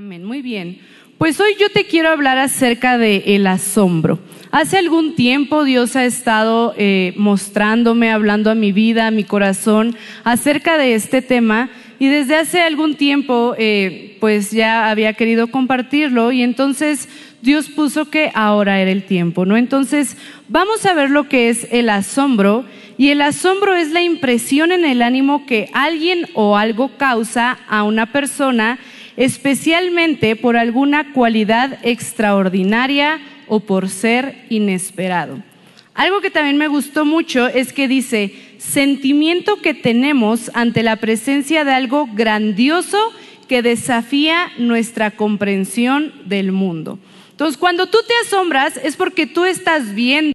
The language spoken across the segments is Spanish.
Amén, muy bien. Pues hoy yo te quiero hablar acerca de el asombro. Hace algún tiempo Dios ha estado eh, mostrándome, hablando a mi vida, a mi corazón, acerca de este tema y desde hace algún tiempo eh, pues ya había querido compartirlo y entonces Dios puso que ahora era el tiempo, ¿no? Entonces vamos a ver lo que es el asombro y el asombro es la impresión en el ánimo que alguien o algo causa a una persona especialmente por alguna cualidad extraordinaria o por ser inesperado. Algo que también me gustó mucho es que dice, sentimiento que tenemos ante la presencia de algo grandioso que desafía nuestra comprensión del mundo. Entonces, cuando tú te asombras es porque tú estás viendo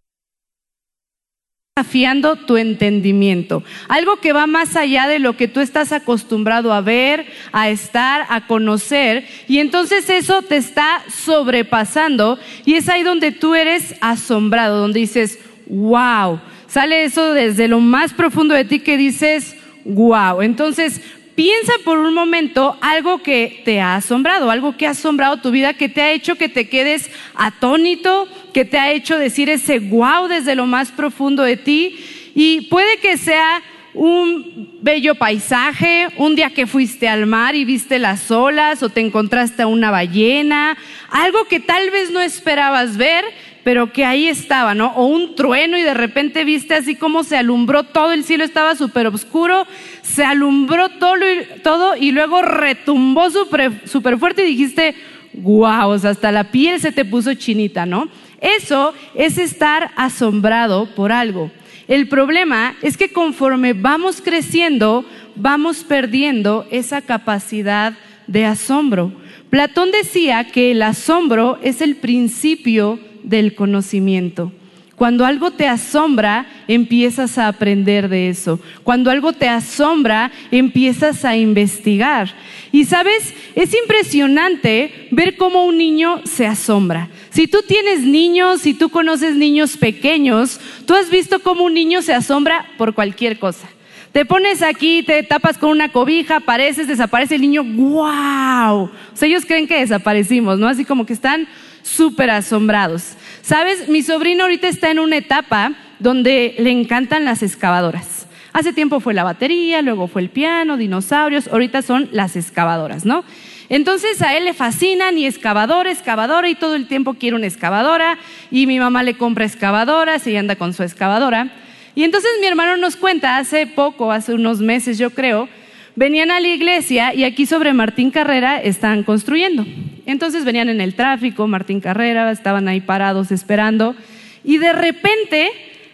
desafiando tu entendimiento, algo que va más allá de lo que tú estás acostumbrado a ver, a estar, a conocer, y entonces eso te está sobrepasando y es ahí donde tú eres asombrado, donde dices, wow, sale eso desde lo más profundo de ti que dices, wow. Entonces, piensa por un momento algo que te ha asombrado, algo que ha asombrado tu vida, que te ha hecho que te quedes atónito, que te ha hecho decir ese wow desde lo más profundo de ti. Y puede que sea un bello paisaje, un día que fuiste al mar y viste las olas o te encontraste a una ballena, algo que tal vez no esperabas ver, pero que ahí estaba, ¿no? O un trueno y de repente viste así como se alumbró todo, el cielo estaba súper oscuro, se alumbró todo, y luego retumbó súper fuerte y dijiste, wow, o sea, hasta la piel se te puso chinita, ¿no? Eso es estar asombrado por algo. El problema es que conforme vamos creciendo, vamos perdiendo esa capacidad de asombro. Platón decía que el asombro es el principio del conocimiento. Cuando algo te asombra, empiezas a aprender de eso. Cuando algo te asombra, empiezas a investigar. Y sabes, es impresionante ver cómo un niño se asombra. Si tú tienes niños, si tú conoces niños pequeños, tú has visto cómo un niño se asombra por cualquier cosa. Te pones aquí, te tapas con una cobija, apareces, desaparece el niño, ¡wow! O sea, ellos creen que desaparecimos, ¿no? Así como que están súper asombrados. Sabes, mi sobrino ahorita está en una etapa donde le encantan las excavadoras. Hace tiempo fue la batería, luego fue el piano, dinosaurios, ahorita son las excavadoras, ¿no? Entonces a él le fascinan y excavadora, excavadora y todo el tiempo quiere una excavadora y mi mamá le compra excavadoras y anda con su excavadora. Y entonces mi hermano nos cuenta hace poco, hace unos meses yo creo, venían a la iglesia y aquí sobre Martín Carrera están construyendo. Entonces venían en el tráfico, Martín Carrera, estaban ahí parados esperando y de repente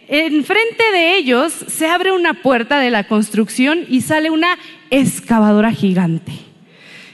enfrente de ellos se abre una puerta de la construcción y sale una excavadora gigante.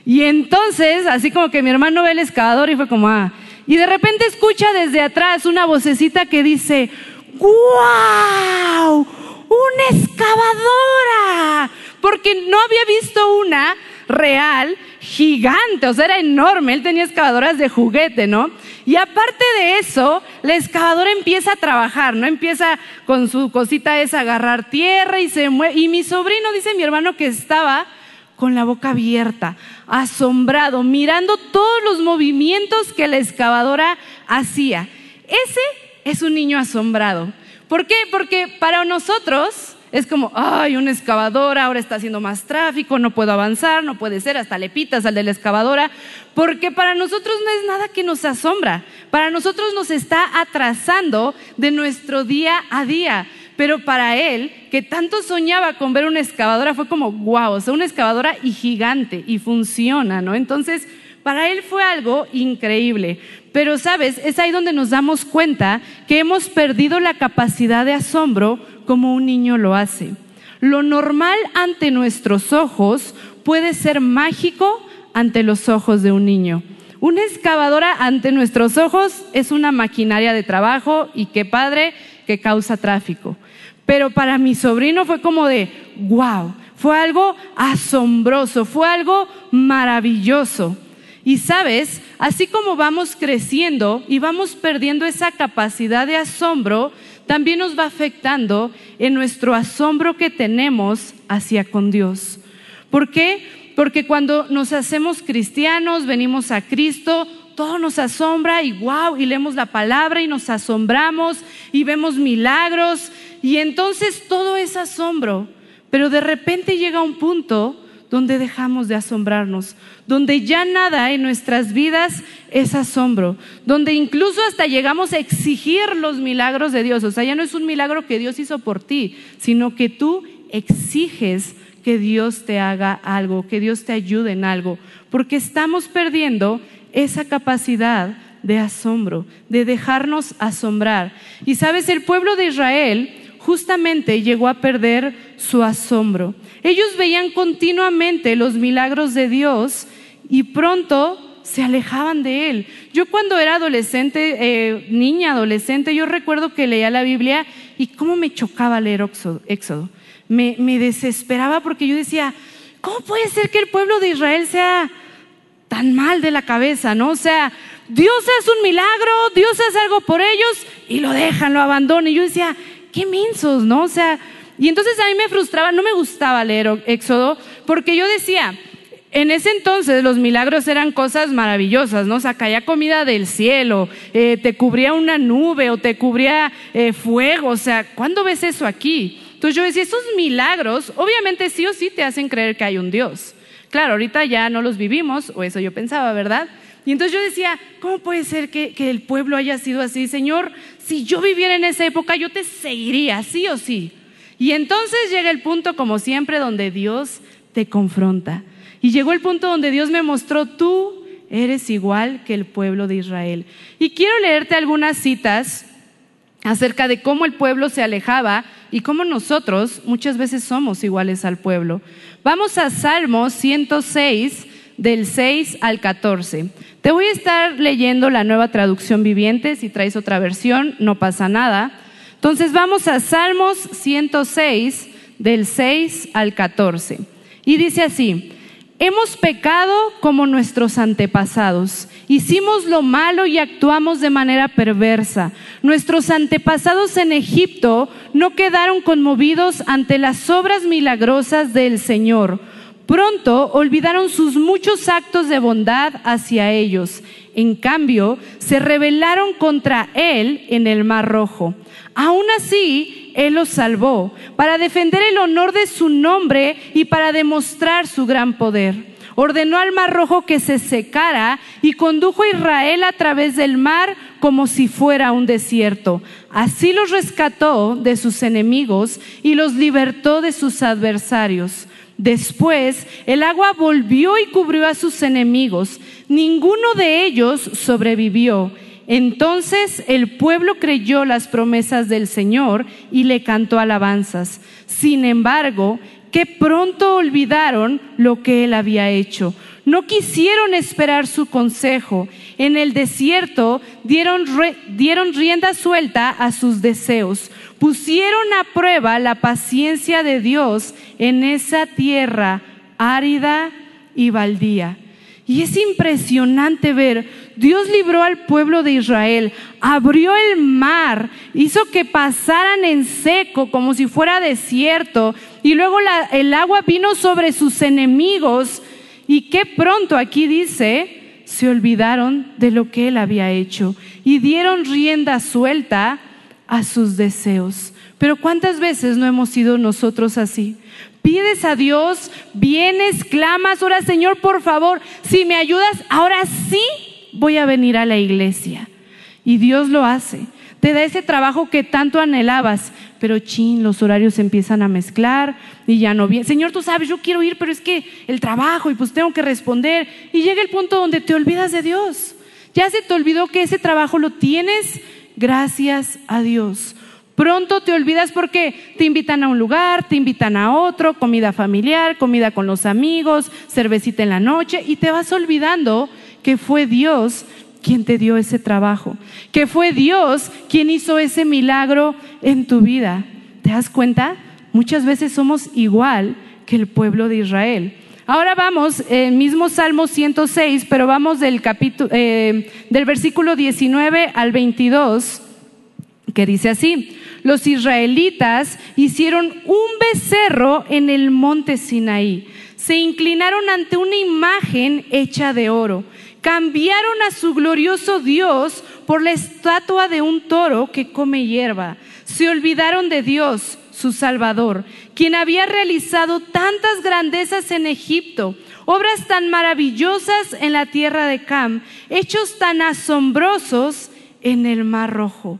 Y entonces, así como que mi hermano ve el excavador y fue como, ah, y de repente escucha desde atrás una vocecita que dice, ¡Guau! ¡Una excavadora! Porque no había visto una real gigante, o sea, era enorme, él tenía excavadoras de juguete, ¿no? Y aparte de eso, la excavadora empieza a trabajar, ¿no? Empieza con su cosita esa a agarrar tierra y se mueve. Y mi sobrino, dice mi hermano, que estaba con la boca abierta, asombrado, mirando todos los movimientos que la excavadora hacía. Ese es un niño asombrado. ¿Por qué? Porque para nosotros es como, ay, una excavadora, ahora está haciendo más tráfico, no puedo avanzar, no puede ser, hasta le pitas al de la excavadora, porque para nosotros no es nada que nos asombra, para nosotros nos está atrasando de nuestro día a día. Pero para él, que tanto soñaba con ver una excavadora, fue como, wow, o sea, una excavadora y gigante, y funciona, ¿no? Entonces, para él fue algo increíble. Pero, ¿sabes? Es ahí donde nos damos cuenta que hemos perdido la capacidad de asombro como un niño lo hace. Lo normal ante nuestros ojos puede ser mágico ante los ojos de un niño. Una excavadora ante nuestros ojos es una maquinaria de trabajo y qué padre que causa tráfico. Pero para mi sobrino fue como de, wow, fue algo asombroso, fue algo maravilloso. Y sabes, así como vamos creciendo y vamos perdiendo esa capacidad de asombro, también nos va afectando en nuestro asombro que tenemos hacia con Dios. ¿Por qué? Porque cuando nos hacemos cristianos, venimos a Cristo, todo nos asombra y wow, y leemos la palabra y nos asombramos y vemos milagros y entonces todo es asombro, pero de repente llega un punto donde dejamos de asombrarnos, donde ya nada en nuestras vidas es asombro, donde incluso hasta llegamos a exigir los milagros de Dios. O sea, ya no es un milagro que Dios hizo por ti, sino que tú exiges que Dios te haga algo, que Dios te ayude en algo, porque estamos perdiendo esa capacidad de asombro, de dejarnos asombrar. Y sabes, el pueblo de Israel justamente llegó a perder su asombro. Ellos veían continuamente los milagros de Dios y pronto se alejaban de Él. Yo cuando era adolescente, eh, niña, adolescente, yo recuerdo que leía la Biblia y cómo me chocaba leer Éxodo. Me, me desesperaba porque yo decía, ¿cómo puede ser que el pueblo de Israel sea tan mal de la cabeza, no? O sea, Dios hace un milagro, Dios hace algo por ellos y lo dejan, lo abandonan. Y yo decía, qué minsos, ¿no? O sea, y entonces a mí me frustraba, no me gustaba leer Éxodo, porque yo decía, en ese entonces los milagros eran cosas maravillosas, ¿no? O sea, caía comida del cielo, eh, te cubría una nube o te cubría eh, fuego, o sea, ¿cuándo ves eso aquí? Entonces yo decía, esos milagros, obviamente sí o sí te hacen creer que hay un Dios. Claro, ahorita ya no los vivimos, o eso yo pensaba, ¿verdad? Y entonces yo decía, ¿cómo puede ser que, el pueblo haya sido así? Señor, si yo viviera en esa época, yo te seguiría, sí o sí. Y entonces llega el punto, como siempre, donde Dios te confronta. Y llegó el punto donde Dios me mostró, tú eres igual que el pueblo de Israel. Y quiero leerte algunas citas acerca de cómo el pueblo se alejaba y cómo nosotros muchas veces somos iguales al pueblo. Vamos a Salmos 106, del 6 al 14. Te voy a estar leyendo la nueva traducción viviente, si traes otra versión, no pasa nada. Entonces vamos a Salmos 106, del 6 al 14. Y dice así, hemos pecado como nuestros antepasados, hicimos lo malo y actuamos de manera perversa. Nuestros antepasados en Egipto no quedaron conmovidos ante las obras milagrosas del Señor. Pronto olvidaron sus muchos actos de bondad hacia ellos. En cambio, se rebelaron contra Él en el Mar Rojo. Aún así, Él los salvó para defender el honor de su nombre y para demostrar su gran poder. Ordenó al mar rojo que se secara y condujo a Israel a través del mar como si fuera un desierto. Así los rescató de sus enemigos y los libertó de sus adversarios. Después el agua volvió y cubrió a sus enemigos. Ninguno de ellos sobrevivió entonces el pueblo creyó las promesas del Señor y le cantó alabanzas. Sin embargo, que pronto olvidaron lo que él había hecho. No quisieron esperar su consejo. En el desierto dieron, dieron rienda suelta a sus deseos. Pusieron a prueba la paciencia de Dios en esa tierra árida y baldía. Y es impresionante ver, Dios libró al pueblo de Israel, abrió el mar, hizo que pasaran en seco como si fuera desierto, y luego el agua vino sobre sus enemigos, y qué pronto aquí dice, se olvidaron de lo que él había hecho y dieron rienda suelta a sus deseos. Pero ¿cuántas veces no hemos sido nosotros así? pides a Dios, vienes, clamas, ahora Señor, por favor, si me ayudas, ahora sí voy a venir a la iglesia. Y Dios lo hace. Te da ese trabajo que tanto anhelabas, pero chin, los horarios empiezan a mezclar y ya no viene. Señor, tú sabes, yo quiero ir, pero es que el trabajo y pues tengo que responder. Y llega el punto donde te olvidas de Dios. Ya se te olvidó que ese trabajo lo tienes gracias a Dios. Pronto te olvidas porque te invitan a un lugar, te invitan a otro, comida familiar, comida con los amigos, cervecita en la noche y te vas olvidando que fue Dios quien te dio ese trabajo, que fue Dios quien hizo ese milagro en tu vida. ¿Te das cuenta? Muchas veces somos igual que el pueblo de Israel. Ahora vamos, el mismo Salmo 106, pero vamos del capítulo, eh, del versículo 19 al 22, que dice así los israelitas hicieron un becerro en el monte Sinaí. se inclinaron ante una imagen hecha de oro. Cambiaron a su glorioso Dios por la estatua de un toro que come hierba. Se olvidaron de Dios, su Salvador, quien había realizado tantas grandezas en Egipto, obras tan maravillosas en la tierra de Cam, hechos tan asombrosos en el Mar Rojo.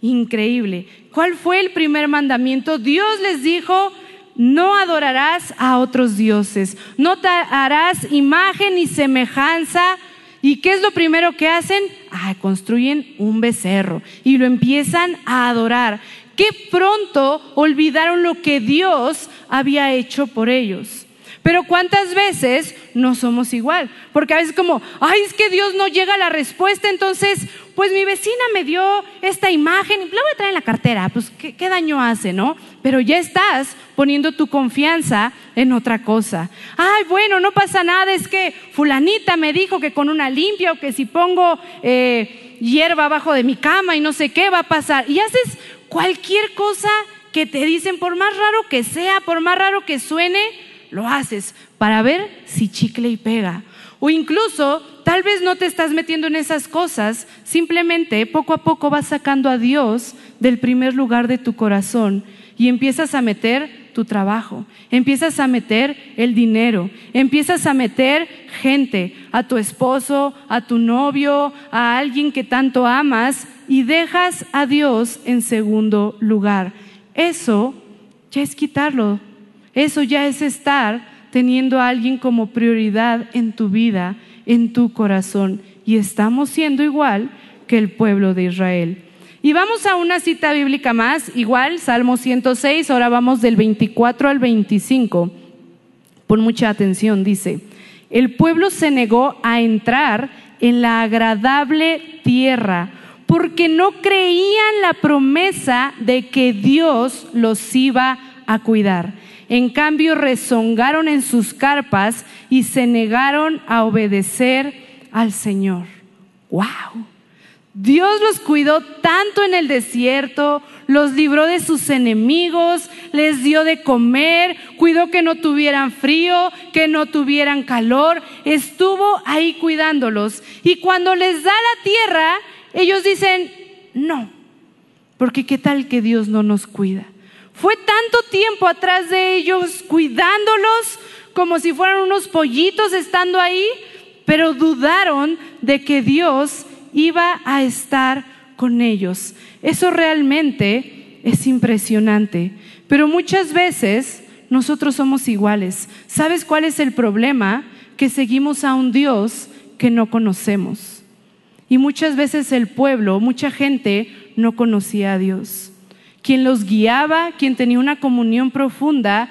Increíble. ¿Cuál fue el primer mandamiento? Dios les dijo, no adorarás a otros dioses, no te harás imagen ni semejanza. ¿Y qué es lo primero que hacen? Ah, construyen un becerro y lo empiezan a adorar. Qué pronto olvidaron lo que Dios había hecho por ellos. Pero cuántas veces no somos igual, porque a veces como, ay, es que Dios no llega a la respuesta, entonces, pues mi vecina me dio esta imagen, la voy a traer en la cartera, pues ¿qué, qué daño hace, ¿no? Pero ya estás poniendo tu confianza en otra cosa. Ay, bueno, no pasa nada, es que fulanita me dijo que con una limpia o que si pongo eh, hierba abajo de mi cama y no sé qué va a pasar. Y haces cualquier cosa que te dicen, por más raro que sea, por más raro que suene, lo haces para ver si chicle y pega. O incluso, tal vez no te estás metiendo en esas cosas, simplemente poco a poco vas sacando a Dios del primer lugar de tu corazón y empiezas a meter tu trabajo, empiezas a meter el dinero, empiezas a meter gente, a tu esposo, a tu novio, a alguien que tanto amas y dejas a Dios en segundo lugar. Eso ya es quitarlo eso ya es estar teniendo a alguien como prioridad en tu vida, en tu corazón. Y estamos siendo igual que el pueblo de Israel. Y vamos a una cita bíblica más, igual, Salmo 106, ahora vamos del 24 al 25. Pon mucha atención, dice, el pueblo se negó a entrar en la agradable tierra porque no creían la promesa de que Dios los iba a cuidar. En cambio, rezongaron en sus carpas y se negaron a obedecer al Señor. ¡Wow! Dios los cuidó tanto en el desierto, los libró de sus enemigos, les dio de comer, cuidó que no tuvieran frío, que no tuvieran calor, estuvo ahí cuidándolos. Y cuando les da la tierra, ellos dicen, no, porque qué tal que Dios no nos cuida. Fue tanto tiempo atrás de ellos cuidándolos como si fueran unos pollitos estando ahí, pero dudaron de que Dios iba a estar con ellos. Eso realmente es impresionante. Pero muchas veces nosotros somos iguales. ¿Sabes cuál es el problema? Que seguimos a un Dios que no conocemos. Y muchas veces el pueblo, mucha gente no conocía a Dios. Quien los guiaba, quien tenía una comunión profunda,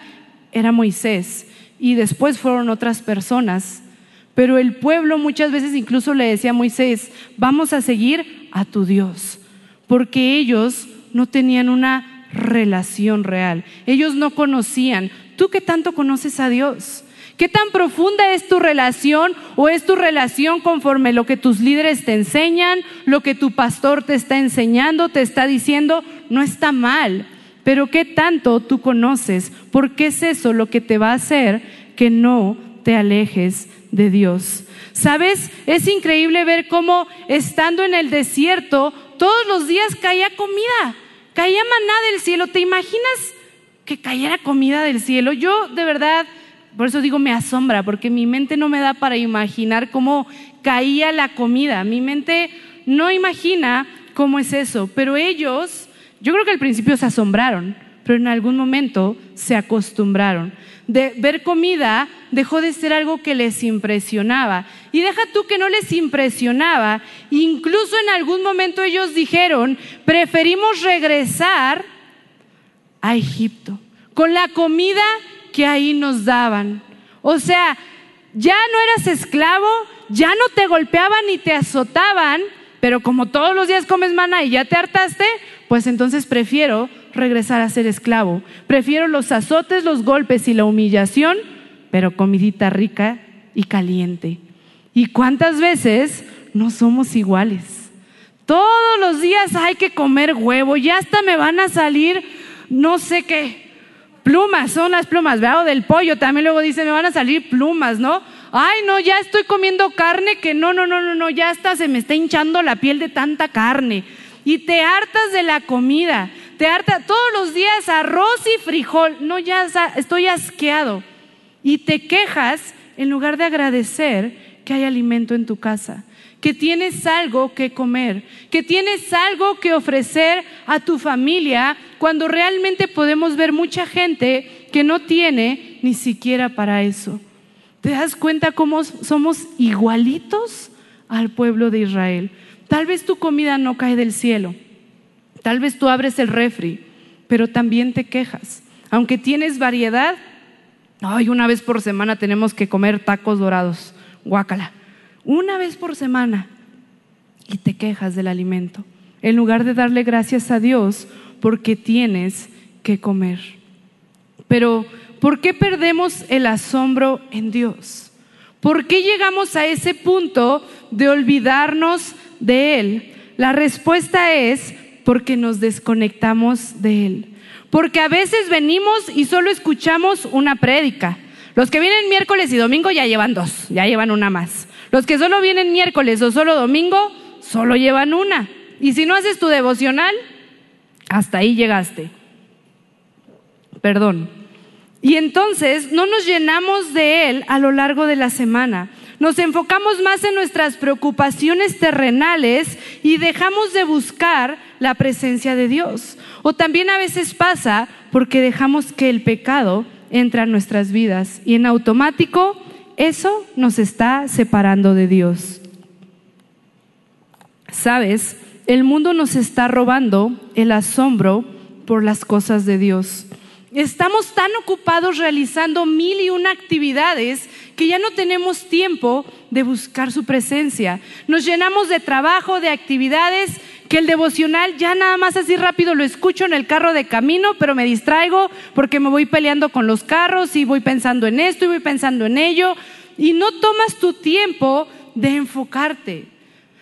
era Moisés. Y después fueron otras personas. Pero el pueblo muchas veces incluso le decía a Moisés, vamos a seguir a tu Dios. Porque ellos no tenían una relación real. Ellos no conocían. ¿Tú qué tanto conoces a Dios? ¿Qué tan profunda es tu relación o es tu relación conforme lo que tus líderes te enseñan, lo que tu pastor te está enseñando, te está diciendo? No está mal, pero ¿qué tanto tú conoces? Porque es eso lo que te va a hacer que no te alejes de Dios. ¿Sabes? Es increíble ver cómo estando en el desierto, todos los días caía comida, caía maná del cielo. ¿Te imaginas que cayera comida del cielo? Yo de verdad por eso digo me asombra, porque mi mente no me da para imaginar cómo caía la comida. Mi mente no imagina cómo es eso. Pero ellos, yo creo que al principio se asombraron, pero en algún momento se acostumbraron. De ver comida dejó de ser algo que les impresionaba. Y deja tú que no les impresionaba. Incluso en algún momento ellos dijeron, preferimos regresar a Egipto con la comida que ahí nos daban. O sea, ya no eras esclavo, ya no te golpeaban ni te azotaban, pero como todos los días comes maná y ya te hartaste, pues entonces prefiero regresar a ser esclavo. Prefiero los azotes, los golpes y la humillación, pero comidita rica y caliente. ¿Y cuántas veces no somos iguales? Todos los días hay que comer huevo, ya hasta me van a salir no sé qué Plumas, son las plumas, ¿verdad? O del pollo, también luego dice, me van a salir plumas, ¿no? Ay, no, ya estoy comiendo carne que no, no, no, no, no, ya hasta se me está hinchando la piel de tanta carne. Y te hartas de la comida, te hartas todos los días arroz y frijol, no, ya estoy asqueado. Y te quejas en lugar de agradecer que hay alimento en tu casa que tienes algo que comer, que tienes algo que ofrecer a tu familia, cuando realmente podemos ver mucha gente que no tiene ni siquiera para eso. ¿Te das cuenta cómo somos igualitos al pueblo de Israel? Tal vez tu comida no cae del cielo, tal vez tú abres el refri, pero también te quejas. Aunque tienes variedad, ay, una vez por semana tenemos que comer tacos dorados, guácala una vez por semana y te quejas del alimento, en lugar de darle gracias a Dios porque tienes que comer. Pero, ¿por qué perdemos el asombro en Dios? ¿Por qué llegamos a ese punto de olvidarnos de Él? La respuesta es porque nos desconectamos de Él. Porque a veces venimos y solo escuchamos una prédica. Los que vienen miércoles y domingo ya llevan dos, ya llevan una más. Los que solo vienen miércoles o solo domingo, solo llevan una. Y si no haces tu devocional, hasta ahí llegaste. Perdón. Y entonces no nos llenamos de Él a lo largo de la semana. Nos enfocamos más en nuestras preocupaciones terrenales y dejamos de buscar la presencia de Dios. O también a veces pasa porque dejamos que el pecado entre a nuestras vidas y en automático eso nos está separando de Dios. Sabes, el mundo nos está robando el asombro por las cosas de Dios. Estamos tan ocupados realizando mil y una actividades que ya no tenemos tiempo de buscar su presencia. Nos llenamos de trabajo, de actividades que el devocional ya nada más así rápido lo escucho en el carro de camino, pero me distraigo porque me voy peleando con los carros y voy pensando en esto y voy pensando en ello y no tomas tu tiempo de enfocarte.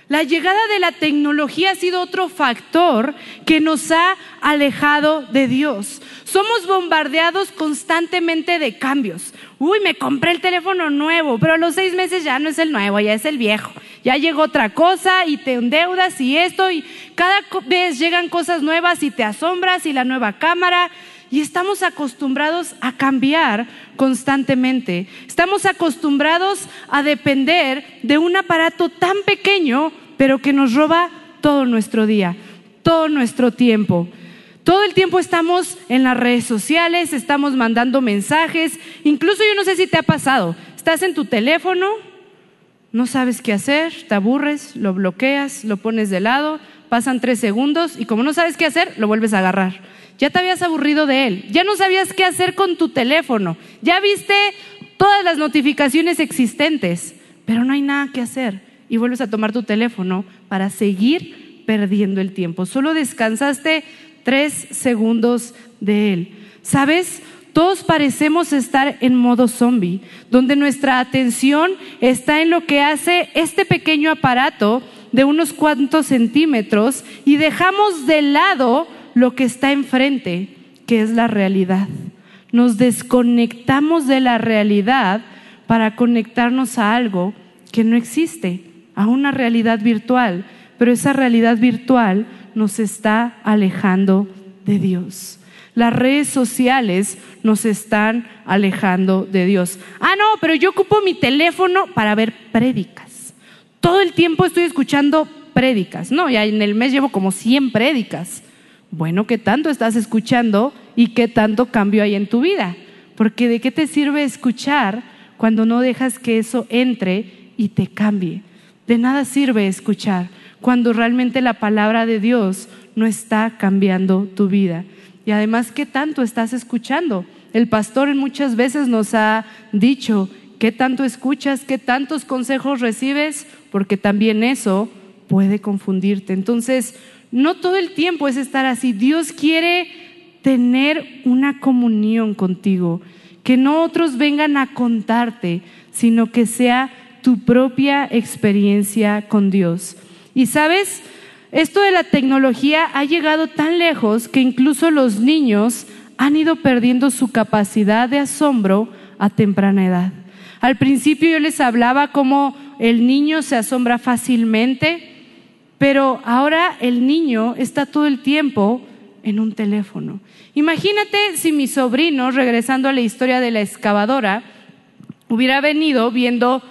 La llegada de la tecnología ha sido otro factor que nos ha alejado de Dios. Somos bombardeados constantemente de cambios. Uy, me compré el teléfono nuevo, pero a los seis meses ya no es el nuevo, ya es el viejo ya llegó otra cosa y te endeudas y esto y cada vez llegan cosas nuevas y te asombras y la nueva cámara y estamos acostumbrados a cambiar constantemente. Estamos acostumbrados a depender de un aparato tan pequeño, pero que nos roba todo nuestro día, todo nuestro tiempo. Todo el tiempo estamos en las redes sociales, estamos mandando mensajes, incluso yo no sé si te ha pasado, estás en tu teléfono no sabes qué hacer, te aburres, lo bloqueas, lo pones de lado, pasan tres segundos y como no sabes qué hacer, lo vuelves a agarrar. Ya te habías aburrido de él, ya no sabías qué hacer con tu teléfono, ya viste todas las notificaciones existentes, pero no hay nada que hacer y vuelves a tomar tu teléfono para seguir perdiendo el tiempo. Solo descansaste tres segundos de él. ¿Sabes? Todos parecemos estar en modo zombie, donde nuestra atención está en lo que hace este pequeño aparato de unos cuantos centímetros y dejamos de lado lo que está enfrente, que es la realidad. Nos desconectamos de la realidad para conectarnos a algo que no existe, a una realidad virtual, pero esa realidad virtual nos está alejando de Dios. Las redes sociales nos están alejando de Dios. Ah, no, pero yo ocupo mi teléfono para ver prédicas. Todo el tiempo estoy escuchando prédicas. No, ya en el mes llevo como 100 prédicas. Bueno, ¿qué tanto estás escuchando y qué tanto cambio hay en tu vida? Porque ¿de qué te sirve escuchar cuando no dejas que eso entre y te cambie? De nada sirve escuchar cuando realmente la palabra de Dios no está cambiando tu vida. Y además, ¿qué tanto estás escuchando? El pastor muchas veces nos ha dicho, ¿qué tanto escuchas? ¿Qué tantos consejos recibes? Porque también eso puede confundirte. Entonces, no todo el tiempo es estar así. Dios quiere tener una comunión contigo, que no otros vengan a contarte, sino que sea tu propia experiencia con Dios. Y sabes, esto de la tecnología ha llegado tan lejos que incluso los niños han ido perdiendo su capacidad de asombro a temprana edad. Al principio yo les hablaba cómo el niño se asombra fácilmente, pero ahora el niño está todo el tiempo en un teléfono. Imagínate si mi sobrino, regresando a la historia de la excavadora, hubiera venido viendo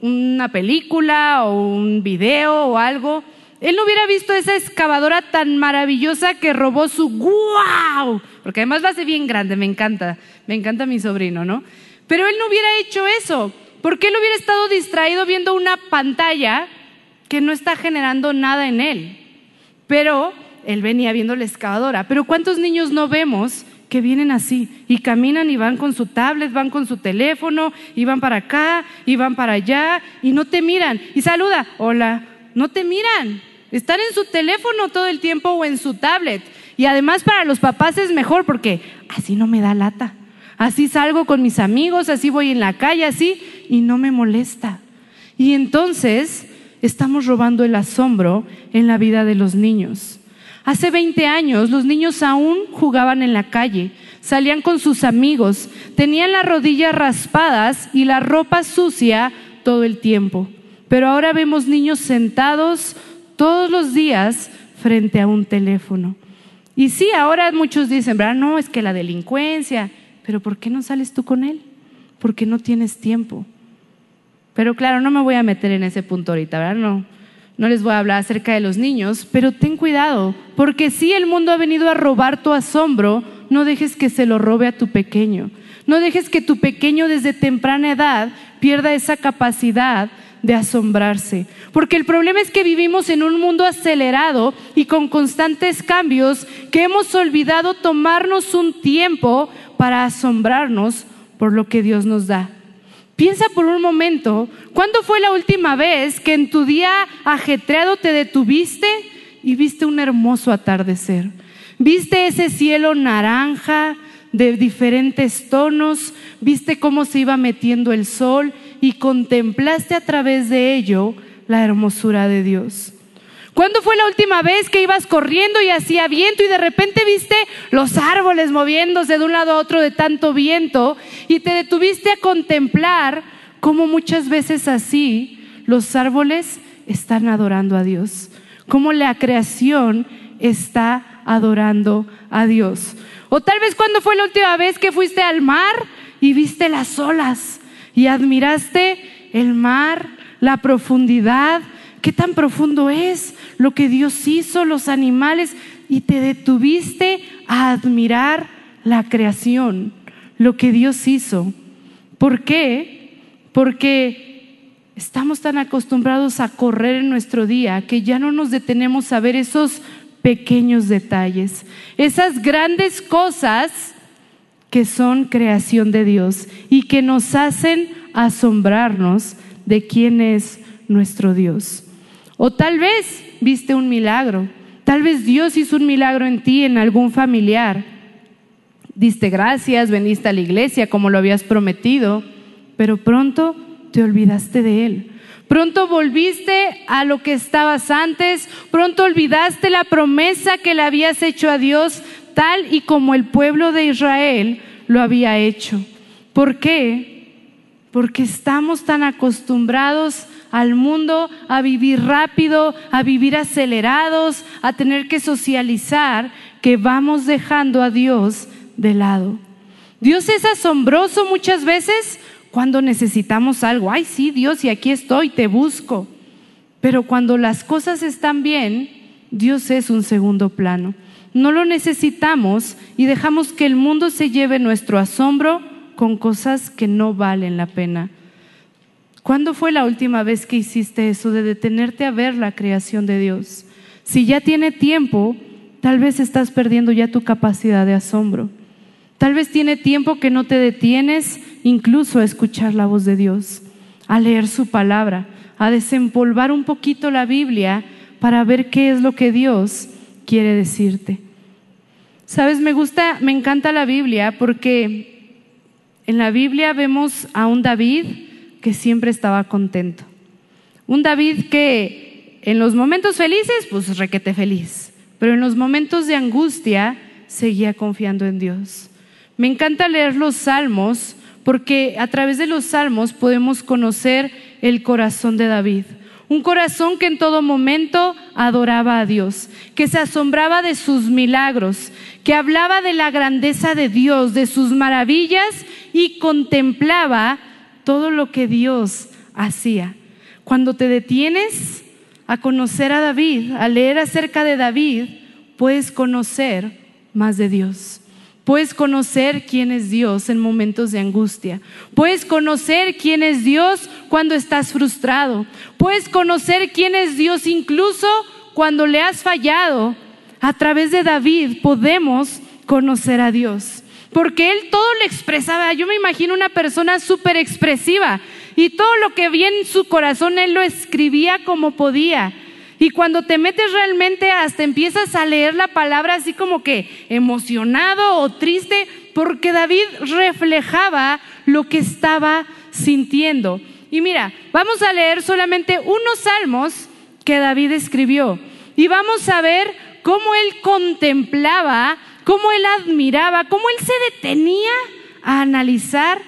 una película o un video o algo, él no hubiera visto esa excavadora tan maravillosa que robó su wow, porque además la hace bien grande, me encanta, me encanta mi sobrino, ¿no? Pero él no hubiera hecho eso, porque él hubiera estado distraído viendo una pantalla que no está generando nada en él. Pero él venía viendo la excavadora. Pero ¿cuántos niños no vemos que vienen así y caminan y van con su tablet, van con su teléfono y van para acá y van para allá y no te miran y saluda, hola, no te miran, están en su teléfono todo el tiempo o en su tablet. Y además para los papás es mejor porque así no me da lata, así salgo con mis amigos, así voy en la calle, así y no me molesta. Y entonces estamos robando el asombro en la vida de los niños. Hace 20 años los niños aún jugaban en la calle, salían con sus amigos, tenían las rodillas raspadas y la ropa sucia todo el tiempo. Pero ahora vemos niños sentados todos los días frente a un teléfono. Y sí, ahora muchos dicen, ¿verdad? No, es que la delincuencia, pero ¿por qué no sales tú con él? Porque no tienes tiempo. Pero claro, no me voy a meter en ese punto ahorita, ¿verdad? No, no les voy a hablar acerca de los niños, pero ten cuidado, porque si el mundo ha venido a robar tu asombro, no dejes que se lo robe a tu pequeño. No dejes que tu pequeño desde temprana edad pierda esa capacidad de asombrarse. Porque el problema es que vivimos en un mundo acelerado y con constantes cambios que hemos olvidado tomarnos un tiempo para asombrarnos por lo que Dios nos da. Piensa por un momento, ¿cuándo fue la última vez que en tu día ajetreado te detuviste y viste un hermoso atardecer? ¿Viste ese cielo naranja de diferentes tonos? ¿Viste cómo se iba metiendo el sol y contemplaste a través de ello la hermosura de Dios? ¿Cuándo fue la última vez que ibas corriendo y hacía viento y de repente viste los árboles moviéndose de un lado a otro de tanto viento y te detuviste a contemplar cómo muchas veces así los árboles están adorando a Dios? Cómo la creación está adorando a Dios. O tal vez cuando fue la última vez que fuiste al mar y viste las olas y admiraste el mar, la profundidad, qué tan profundo es lo que Dios hizo, los animales, y te detuviste a admirar la creación, lo que Dios hizo. ¿Por qué? Porque estamos tan acostumbrados a correr en nuestro día que ya no nos detenemos a ver esos pequeños detalles, esas grandes cosas que son creación de Dios y que nos hacen asombrarnos de quién es nuestro Dios. O tal vez viste un milagro. Tal vez Dios hizo un milagro en ti, en algún familiar. Diste gracias, veniste a la iglesia como lo habías prometido, pero pronto te olvidaste de Él. Pronto volviste a lo que estabas antes, pronto olvidaste la promesa que le habías hecho a Dios tal y como el pueblo de Israel lo había hecho. ¿Por qué? Porque estamos tan acostumbrados al mundo a vivir rápido, a vivir acelerados, a tener que socializar, que vamos dejando a Dios de lado. Dios es asombroso muchas veces cuando necesitamos algo. Ay, sí, Dios, y aquí estoy, te busco. Pero cuando las cosas están bien, Dios es un segundo plano. No lo necesitamos y dejamos que el mundo se lleve nuestro asombro con cosas que no valen la pena. ¿Cuándo fue la última vez que hiciste eso de detenerte a ver la creación de Dios? Si ya tiene tiempo, tal vez estás perdiendo ya tu capacidad de asombro. Tal vez tiene tiempo que no te detienes incluso a escuchar la voz de Dios, a leer su palabra, a desempolvar un poquito la Biblia para ver qué es lo que Dios quiere decirte. Sabes, me gusta, me encanta la Biblia porque en la Biblia vemos a un David que siempre estaba contento. Un David que en los momentos felices, pues requete feliz, pero en los momentos de angustia seguía confiando en Dios. Me encanta leer los salmos porque a través de los salmos podemos conocer el corazón de David. Un corazón que en todo momento adoraba a Dios, que se asombraba de sus milagros, que hablaba de la grandeza de Dios, de sus maravillas y contemplaba todo lo que Dios hacía. Cuando te detienes a conocer a David, a leer acerca de David, puedes conocer más de Dios. Puedes conocer quién es Dios en momentos de angustia. Puedes conocer quién es Dios cuando estás frustrado. Puedes conocer quién es Dios incluso cuando le has fallado. A través de David podemos conocer a Dios. Porque él todo lo expresaba. Yo me imagino una persona súper expresiva. Y todo lo que había en su corazón él lo escribía como podía. Y cuando te metes realmente hasta empiezas a leer la palabra así como que emocionado o triste, porque David reflejaba lo que estaba sintiendo. Y mira, vamos a leer solamente unos salmos que David escribió. Y vamos a ver cómo él contemplaba, cómo él admiraba, cómo él se detenía a analizar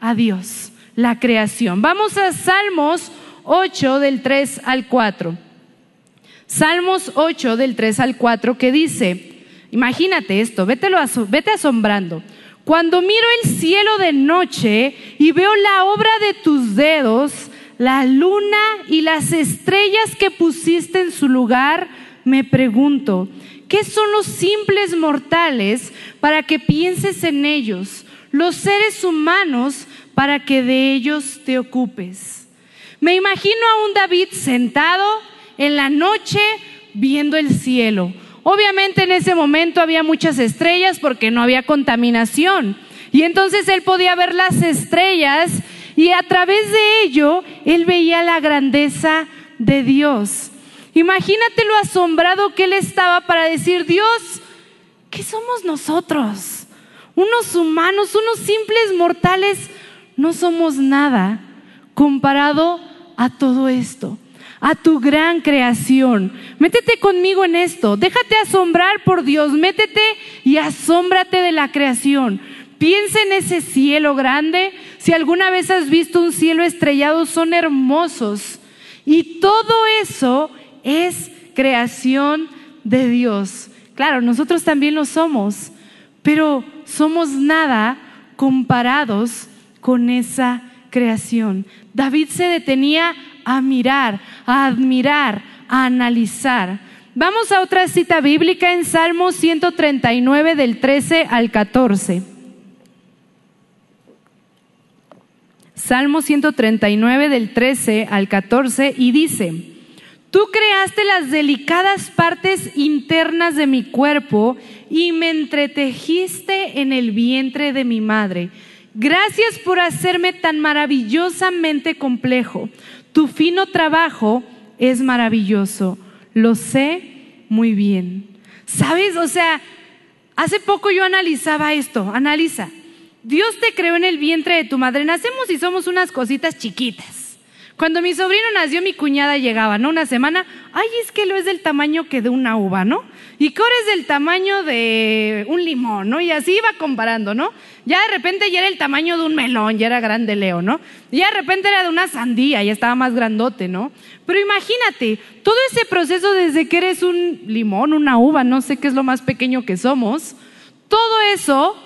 a Dios, la creación. Vamos a Salmos 8 del 3 al 4. Salmos 8 del 3 al 4 que dice, imagínate esto, vete asombrando. Cuando miro el cielo de noche y veo la obra de tus dedos, la luna y las estrellas que pusiste en su lugar, me pregunto, ¿qué son los simples mortales para que pienses en ellos? Los seres humanos para que de ellos te ocupes. Me imagino a un David sentado en la noche viendo el cielo. Obviamente en ese momento había muchas estrellas porque no había contaminación. Y entonces él podía ver las estrellas y a través de ello él veía la grandeza de Dios. Imagínate lo asombrado que él estaba para decir, Dios, ¿qué somos nosotros? Unos humanos, unos simples mortales, no somos nada comparado a todo esto a tu gran creación. Métete conmigo en esto. Déjate asombrar por Dios. Métete y asómbrate de la creación. Piensa en ese cielo grande. Si alguna vez has visto un cielo estrellado, son hermosos. Y todo eso es creación de Dios. Claro, nosotros también lo somos, pero somos nada comparados con esa creación. David se detenía a mirar, a admirar, a analizar. Vamos a otra cita bíblica en Salmo 139 del 13 al 14. Salmo 139 del 13 al 14 y dice, Tú creaste las delicadas partes internas de mi cuerpo y me entretejiste en el vientre de mi madre. Gracias por hacerme tan maravillosamente complejo. Tu fino trabajo es maravilloso, lo sé muy bien. ¿Sabes? O sea, hace poco yo analizaba esto, analiza. Dios te creó en el vientre de tu madre, nacemos y somos unas cositas chiquitas. Cuando mi sobrino nació, mi cuñada llegaba, ¿no? Una semana, ay, es que lo es del tamaño que de una uva, ¿no? Y Core es del tamaño de un limón, ¿no? Y así iba comparando, ¿no? Ya de repente ya era el tamaño de un melón, ya era grande Leo, ¿no? Y ya de repente era de una sandía, ya estaba más grandote, ¿no? Pero imagínate, todo ese proceso desde que eres un limón, una uva, no sé qué es lo más pequeño que somos, todo eso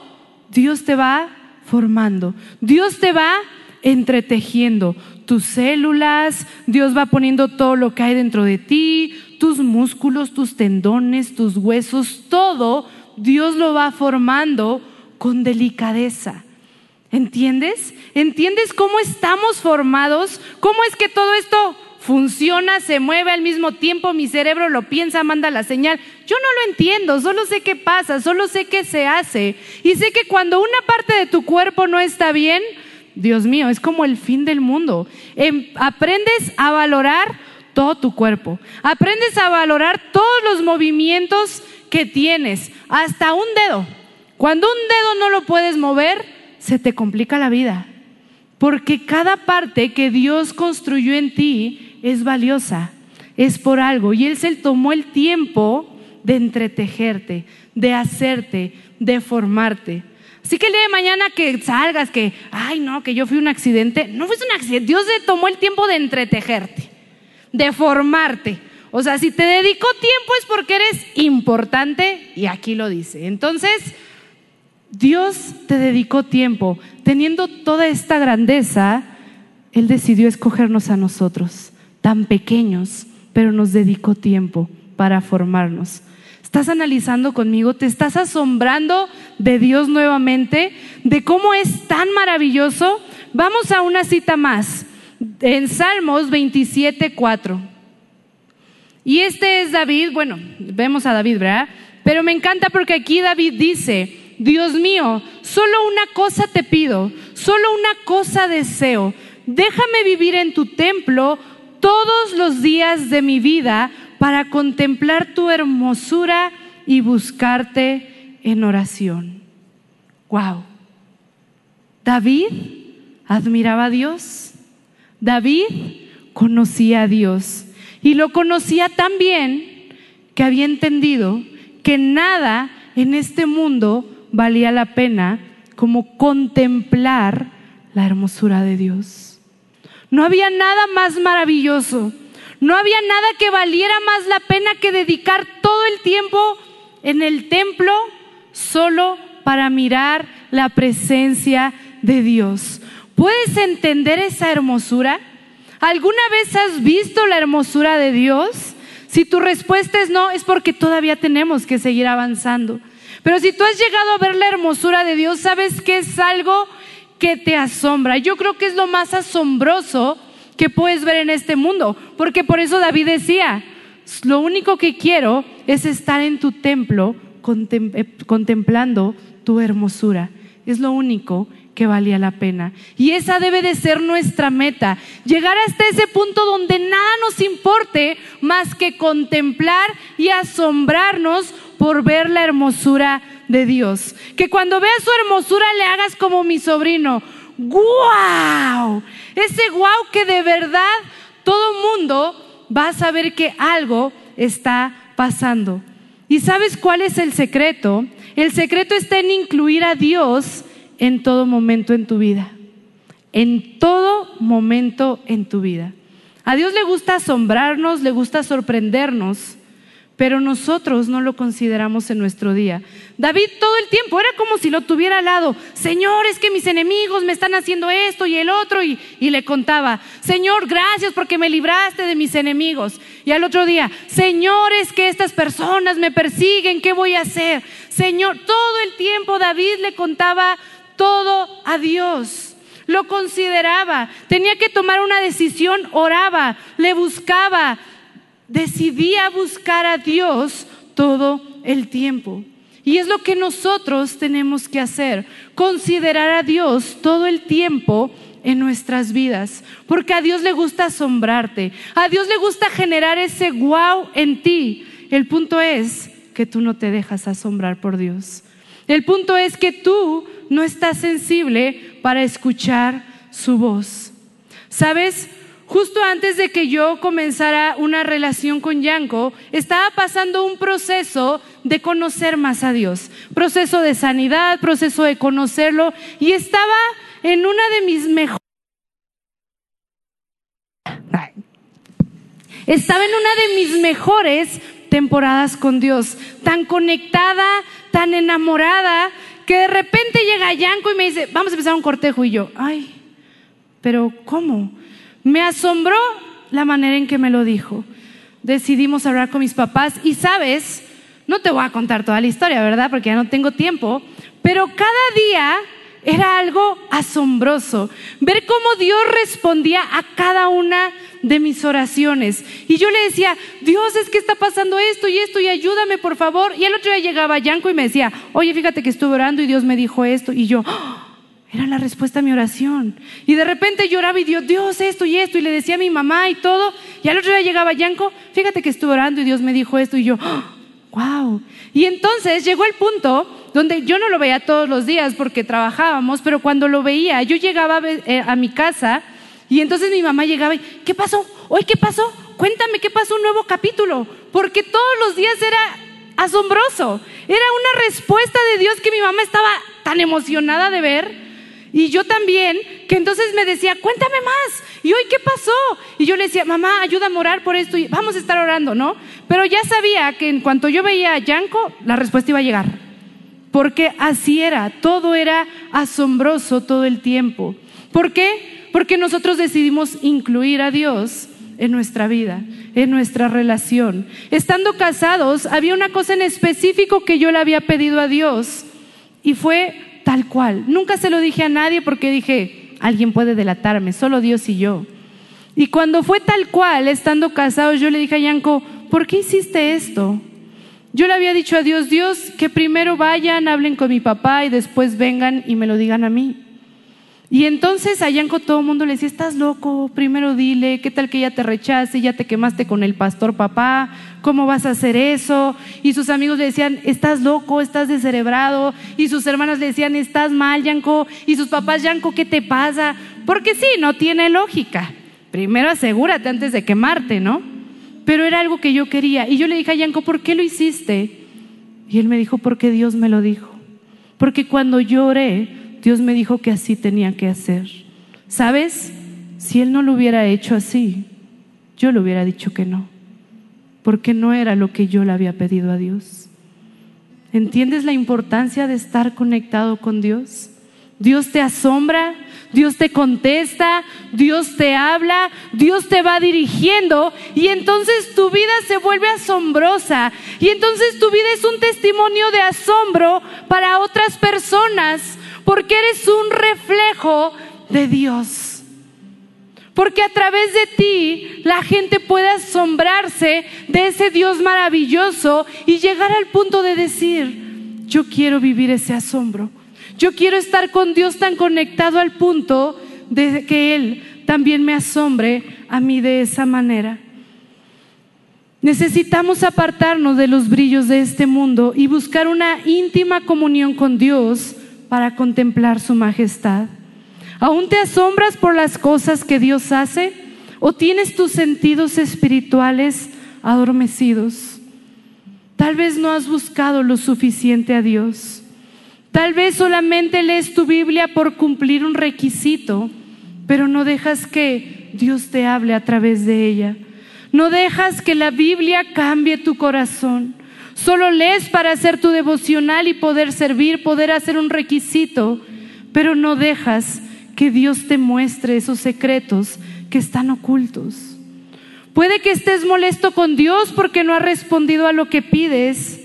Dios te va formando, Dios te va entretejiendo tus células, Dios va poniendo todo lo que hay dentro de ti, tus músculos, tus tendones, tus huesos, todo Dios lo va formando con delicadeza. ¿Entiendes? ¿Entiendes cómo estamos formados? ¿Cómo es que todo esto funciona, se mueve al mismo tiempo, mi cerebro lo piensa, manda la señal? Yo no lo entiendo, solo sé qué pasa, solo sé qué se hace. Y sé que cuando una parte de tu cuerpo no está bien, Dios mío, es como el fin del mundo. Em, aprendes a valorar todo tu cuerpo. Aprendes a valorar todos los movimientos que tienes, hasta un dedo. Cuando un dedo no lo puedes mover, se te complica la vida. Porque cada parte que Dios construyó en ti es valiosa, es por algo. Y Él se tomó el tiempo de entretejerte, de hacerte, de formarte. Así que el día de mañana que salgas, que, ay no, que yo fui un accidente, no fuiste un accidente, Dios se tomó el tiempo de entretejerte, de formarte. O sea, si te dedicó tiempo es porque eres importante y aquí lo dice. Entonces, Dios te dedicó tiempo. Teniendo toda esta grandeza, Él decidió escogernos a nosotros, tan pequeños, pero nos dedicó tiempo para formarnos. ¿Estás analizando conmigo? ¿Te estás asombrando de Dios nuevamente? ¿De cómo es tan maravilloso? Vamos a una cita más. En Salmos 27, 4. Y este es David, bueno, vemos a David, ¿verdad? Pero me encanta porque aquí David dice, Dios mío, solo una cosa te pido, solo una cosa deseo, déjame vivir en tu templo todos los días de mi vida para contemplar tu hermosura y buscarte en oración. Wow. David admiraba a Dios. David conocía a Dios y lo conocía tan bien que había entendido que nada en este mundo valía la pena como contemplar la hermosura de Dios. No había nada más maravilloso, no había nada que valiera más la pena que dedicar todo el tiempo en el templo solo para mirar la presencia de Dios. ¿Puedes entender esa hermosura? ¿Alguna vez has visto la hermosura de Dios? Si tu respuesta es no, es porque todavía tenemos que seguir avanzando. Pero si tú has llegado a ver la hermosura de Dios, sabes que es algo que te asombra. Yo creo que es lo más asombroso que puedes ver en este mundo, porque por eso David decía, lo único que quiero es estar en tu templo eh, contemplando tu hermosura. Es lo único que valía la pena. Y esa debe de ser nuestra meta, llegar hasta ese punto donde nada nos importe más que contemplar y asombrarnos por ver la hermosura de Dios. Que cuando veas su hermosura le hagas como mi sobrino. ¡Guau! Ese guau que de verdad todo mundo va a saber que algo está pasando. ¿Y sabes cuál es el secreto? El secreto está en incluir a Dios en todo momento en tu vida. En todo momento en tu vida. A Dios le gusta asombrarnos, le gusta sorprendernos pero nosotros no lo consideramos en nuestro día. David todo el tiempo era como si lo tuviera al lado. Señor, es que mis enemigos me están haciendo esto y el otro. Y, le contaba, Señor, gracias porque me libraste de mis enemigos. Y al otro día, Señor, es que estas personas me persiguen, ¿qué voy a hacer? Señor, todo el tiempo David le contaba todo a Dios. Lo consideraba, tenía que tomar una decisión, oraba, le buscaba, decidía buscar a Dios todo el tiempo. Y es lo que nosotros tenemos que hacer, considerar a Dios todo el tiempo en nuestras vidas, porque a Dios le gusta asombrarte, a Dios le gusta generar ese wow en ti. El punto es que tú no te dejas asombrar por Dios. El punto es que tú no estás sensible para escuchar su voz. ¿Sabes? justo antes de que yo comenzara una relación con Yanko, estaba pasando un proceso de conocer más a Dios, proceso de sanidad, proceso de conocerlo, y estaba en una de mis mejores... Estaba en una de mis mejores temporadas con Dios, tan conectada, tan enamorada, que de repente llega Yanko y me dice, vamos a empezar un cortejo y yo, ay, pero ¿cómo? Me asombró la manera en que me lo dijo. Decidimos hablar con mis papás y sabes, no te voy a contar toda la historia, ¿verdad? Porque ya no tengo tiempo, pero cada día era algo asombroso ver cómo Dios respondía a cada una de mis oraciones. Y yo le decía, Dios, es que está pasando esto y esto y ayúdame por favor. Y el otro día llegaba Yanko y me decía, oye, fíjate que estuve orando y Dios me dijo esto. Y yo, ¡Oh! Era la respuesta a mi oración. Y de repente lloraba y Dios, Dios, esto y esto, y le decía a mi mamá y todo. Y al otro día llegaba Yanko, fíjate que estuve orando y Dios me dijo esto, y yo, wow. Y entonces llegó el punto donde yo no lo veía todos los días porque trabajábamos, pero cuando lo veía, yo llegaba a, eh, mi casa y entonces mi mamá llegaba y, ¿qué pasó? ¿Hoy qué pasó? Cuéntame qué pasó un nuevo capítulo. Porque todos los días era asombroso. Era una respuesta de Dios que mi mamá estaba tan emocionada de ver. Y yo también, que entonces me decía, cuéntame más. Y hoy, ¿qué pasó? Y yo le decía, mamá, ayúdame a orar por esto. Y vamos a estar orando, ¿no? Pero ya sabía que en cuanto yo veía a Yanko, la respuesta iba a llegar. Porque así era, todo era asombroso todo el tiempo. ¿Por qué? Porque nosotros decidimos incluir a Dios en nuestra vida, en nuestra relación. Estando casados, había una cosa en específico que yo le había pedido a Dios y fue tal cual. Nunca se lo dije a nadie porque dije, alguien puede delatarme, solo Dios y yo. Y cuando fue tal cual, estando casados, yo le dije a Yanko, ¿por qué hiciste esto? Yo le había dicho a Dios, Dios, que primero vayan, hablen con mi papá y después vengan y me lo digan a mí. Y entonces a Yanko todo el mundo le decía, estás loco, primero dile, ¿qué tal que ya te rechace, ya te quemaste con el pastor papá? ¿Cómo vas a hacer eso? Y sus amigos le decían, estás loco, estás descerebrado. Y sus hermanas le decían, estás mal, Yanko. Y sus papás, Yanko, ¿qué te pasa? Porque sí, no tiene lógica. Primero asegúrate antes de quemarte, ¿no? Pero era algo que yo quería. Y yo le dije a Yanko, ¿por qué lo hiciste? Y él me dijo, porque Dios me lo dijo. Porque cuando lloré, Dios me dijo que así tenía que hacer. ¿Sabes? Si Él no lo hubiera hecho así, yo le hubiera dicho que no, porque no era lo que yo le había pedido a Dios. ¿Entiendes la importancia de estar conectado con Dios? Dios te asombra, Dios te contesta, Dios te habla, Dios te va dirigiendo y entonces tu vida se vuelve asombrosa y entonces tu vida es un testimonio de asombro para otras personas porque eres un reflejo de Dios. Porque a través de ti la gente puede asombrarse de ese Dios maravilloso y llegar al punto de decir, yo quiero vivir ese asombro. Yo quiero estar con Dios tan conectado al punto de que Él también me asombre a mí de esa manera. Necesitamos apartarnos de los brillos de este mundo y buscar una íntima comunión con Dios para contemplar su majestad? ¿Aún te asombras por las cosas que Dios hace? ¿O tienes tus sentidos espirituales adormecidos? Tal vez no has buscado lo suficiente a Dios. Tal vez solamente lees tu Biblia por cumplir un requisito, pero no dejas que Dios te hable a través de ella. No dejas que la Biblia cambie tu corazón. Solo lees para hacer tu devocional y poder servir, poder hacer un requisito, pero no dejas que Dios te muestre esos secretos que están ocultos. Puede que estés molesto con Dios porque no ha respondido a lo que pides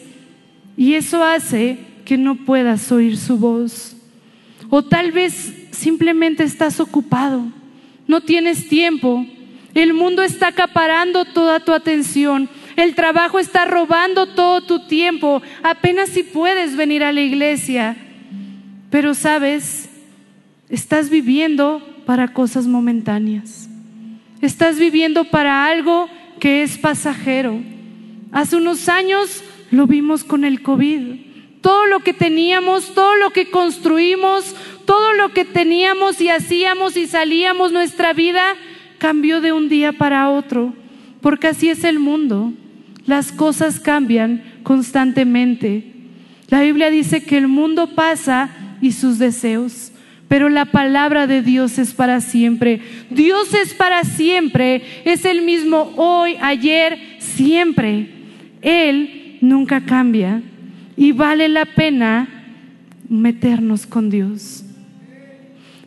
y eso hace que no puedas oír su voz. O tal vez simplemente estás ocupado, no tienes tiempo, el mundo está acaparando toda tu atención el trabajo está robando todo tu tiempo. Apenas si puedes venir a la iglesia. Pero sabes, estás viviendo para cosas momentáneas. Estás viviendo para algo que es pasajero. Hace unos años lo vimos con el COVID. Todo lo que teníamos, todo lo que construimos, todo lo que teníamos y hacíamos y salíamos nuestra vida cambió de un día para otro, porque así es el mundo. Las cosas cambian constantemente. La Biblia dice que el mundo pasa y sus deseos, pero la palabra de Dios es para siempre. Dios es para siempre, es el mismo hoy, ayer, siempre. Él nunca cambia y vale la pena meternos con Dios.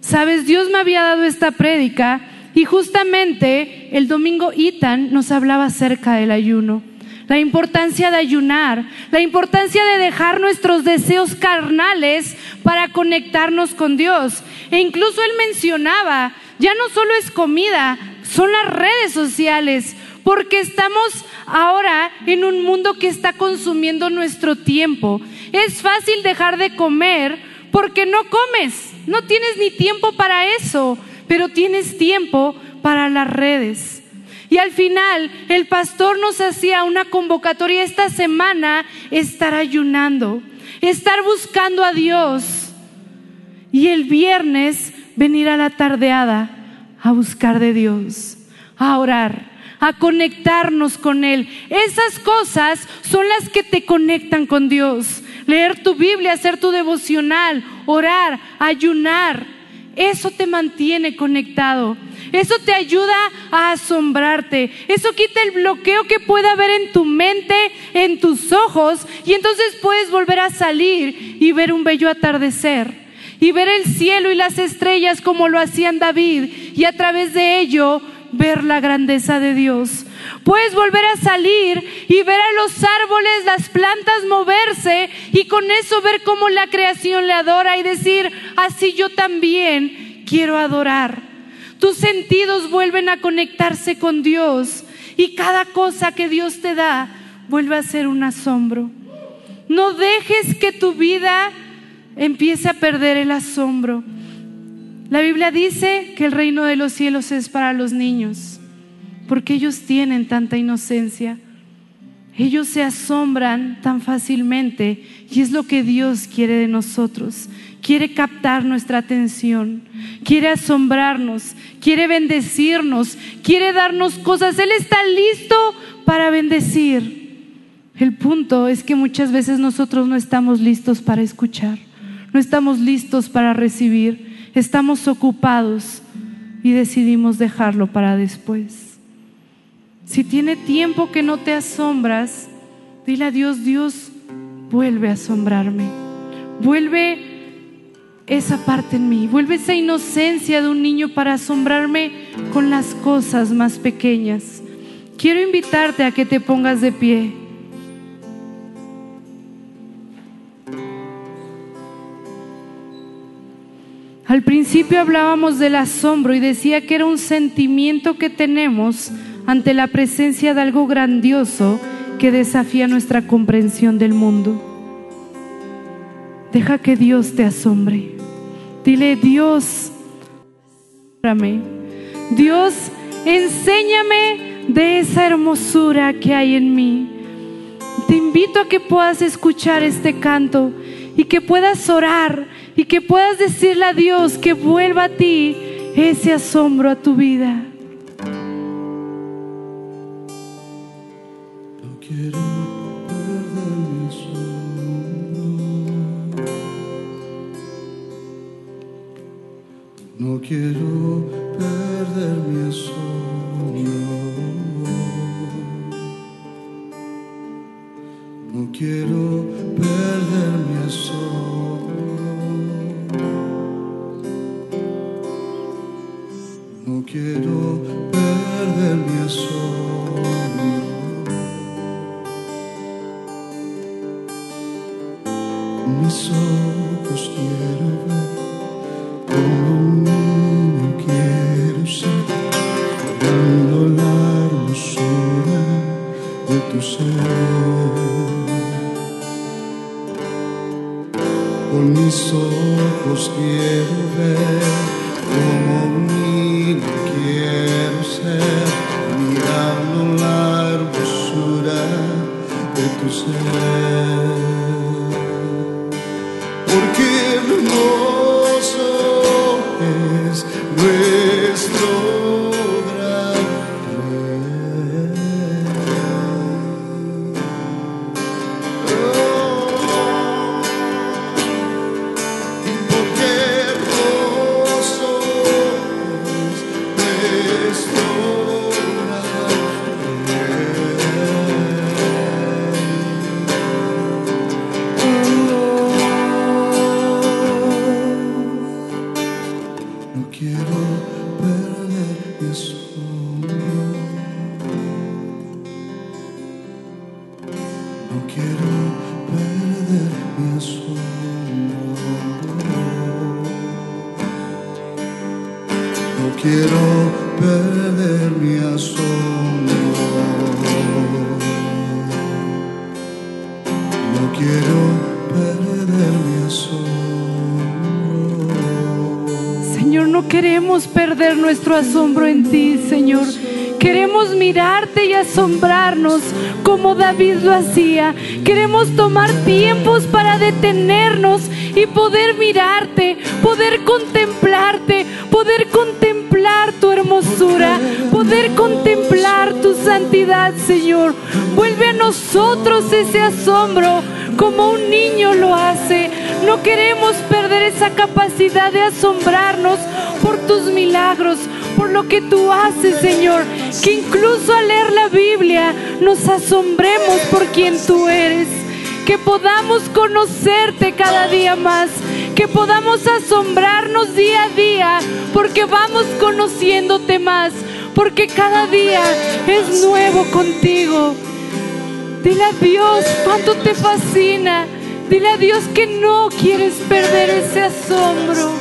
Sabes, Dios me había dado esta prédica y justamente el domingo Itan nos hablaba acerca del ayuno la importancia de ayunar, la importancia de dejar nuestros deseos carnales para conectarnos con Dios. E incluso él mencionaba, ya no solo es comida, son las redes sociales, porque estamos ahora en un mundo que está consumiendo nuestro tiempo. Es fácil dejar de comer porque no comes, no tienes ni tiempo para eso, pero tienes tiempo para las redes. Y al final el pastor nos hacía una convocatoria esta semana, estar ayunando, estar buscando a Dios. Y el viernes venir a la tardeada a buscar de Dios, a orar, a conectarnos con Él. Esas cosas son las que te conectan con Dios. leer tu Biblia, hacer tu devocional, orar, ayunar. Eso te mantiene conectado. Eso te ayuda a asombrarte. Eso quita el bloqueo que pueda haber en tu mente, en tus ojos. Y entonces puedes volver a salir y ver un bello atardecer. Y ver el cielo y las estrellas como lo hacían David. Y a través de ello ver la grandeza de Dios. Puedes volver a salir y ver a los árboles, las plantas moverse y con eso ver cómo la creación le adora y decir, así yo también quiero adorar. Tus sentidos vuelven a conectarse con Dios y cada cosa que Dios te da vuelve a ser un asombro. No dejes que tu vida empiece a perder el asombro. La Biblia dice que el reino de los cielos es para los niños, porque ellos tienen tanta inocencia. Ellos se asombran tan fácilmente y es lo que Dios quiere de nosotros. Quiere captar nuestra atención, quiere asombrarnos, quiere bendecirnos, quiere darnos cosas. Él está listo para bendecir. El punto es que muchas veces nosotros no estamos listos para escuchar, no estamos listos para recibir estamos ocupados y decidimos dejarlo para después. Si tiene tiempo que no te asombras, dile a Dios, Dios, vuelve a asombrarme. Vuelve esa parte en mí, vuelve esa inocencia de un niño para asombrarme con las cosas más pequeñas. Quiero invitarte a que te pongas de pie. Al principio hablábamos del asombro y decía que era un sentimiento que tenemos ante la presencia de algo grandioso que desafía nuestra comprensión del mundo. Deja que Dios te asombre. Dile, Dios, Dios, enséñame de esa hermosura que hay en mí. Te invito a que puedas escuchar este canto y que puedas orar y que puedas decirle a Dios que vuelva a ti ese asombro a tu vida. Quiero asombro en ti, Señor. Queremos mirarte y asombrarnos como David lo hacía. Queremos tomar tiempos para detenernos y poder mirarte, poder contemplarte, poder contemplar tu hermosura, poder contemplar tu santidad, Señor. Vuelve a nosotros ese asombro. como un niño lo hace. No queremos perder esa capacidad de asombrarnos por tus milagros, por lo que tú haces, Señor. Que incluso al leer la Biblia nos asombremos por quien tú eres. Que podamos conocerte cada día más. Que podamos asombrarnos día a día porque vamos conociéndote más. Porque cada día es nuevo contigo. Dile a Dios cuánto te fascina. Dile a Dios que no quieres perder ese asombro.